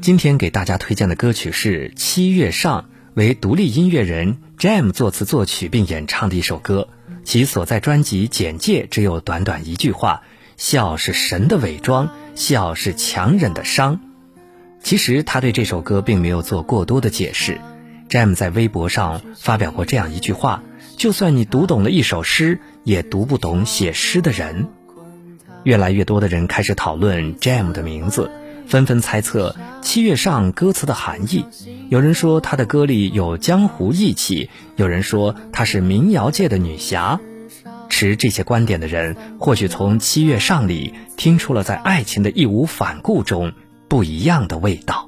今天给大家推荐的歌曲是《七月上》，为独立音乐人 Jam 作词作曲并演唱的一首歌。其所在专辑简介只有短短一句话：“笑是神的伪装，笑是强忍的伤。”其实他对这首歌并没有做过多的解释。Jam 在微博上发表过这样一句话：“就算你读懂了一首诗，也读不懂写诗的人。”越来越多的人开始讨论 Jam 的名字。纷纷猜测《七月上》歌词的含义，有人说他的歌里有江湖义气，有人说她是民谣界的女侠。持这些观点的人，或许从《七月上》里听出了在爱情的义无反顾中不一样的味道。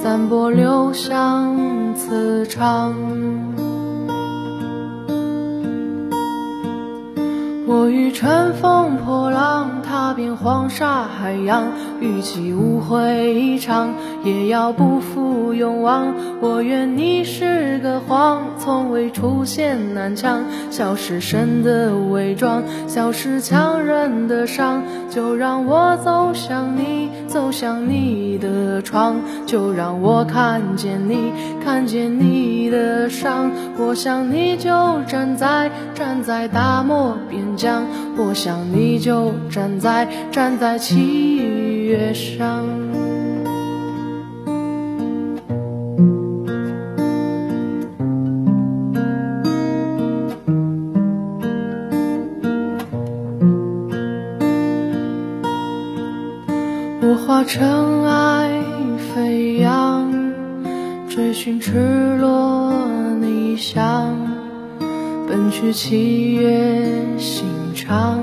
散播留香磁场，我欲乘风破浪，踏遍黄沙海洋，与其误会一场，也要不负勇往。我愿你是个谎，从未出现南墙，笑是神的伪装，笑是强忍的伤。就让我走向你，走向你的窗，就让我看见你，看见你的伤。我想你就站在站在大漠边疆，我想你就站在站在七月上。我化尘埃飞扬，追寻赤裸逆翔，奔去七月心肠，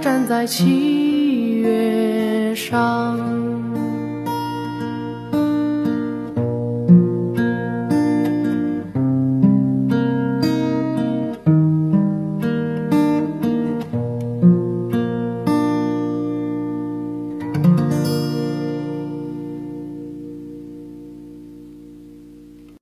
站在七月上。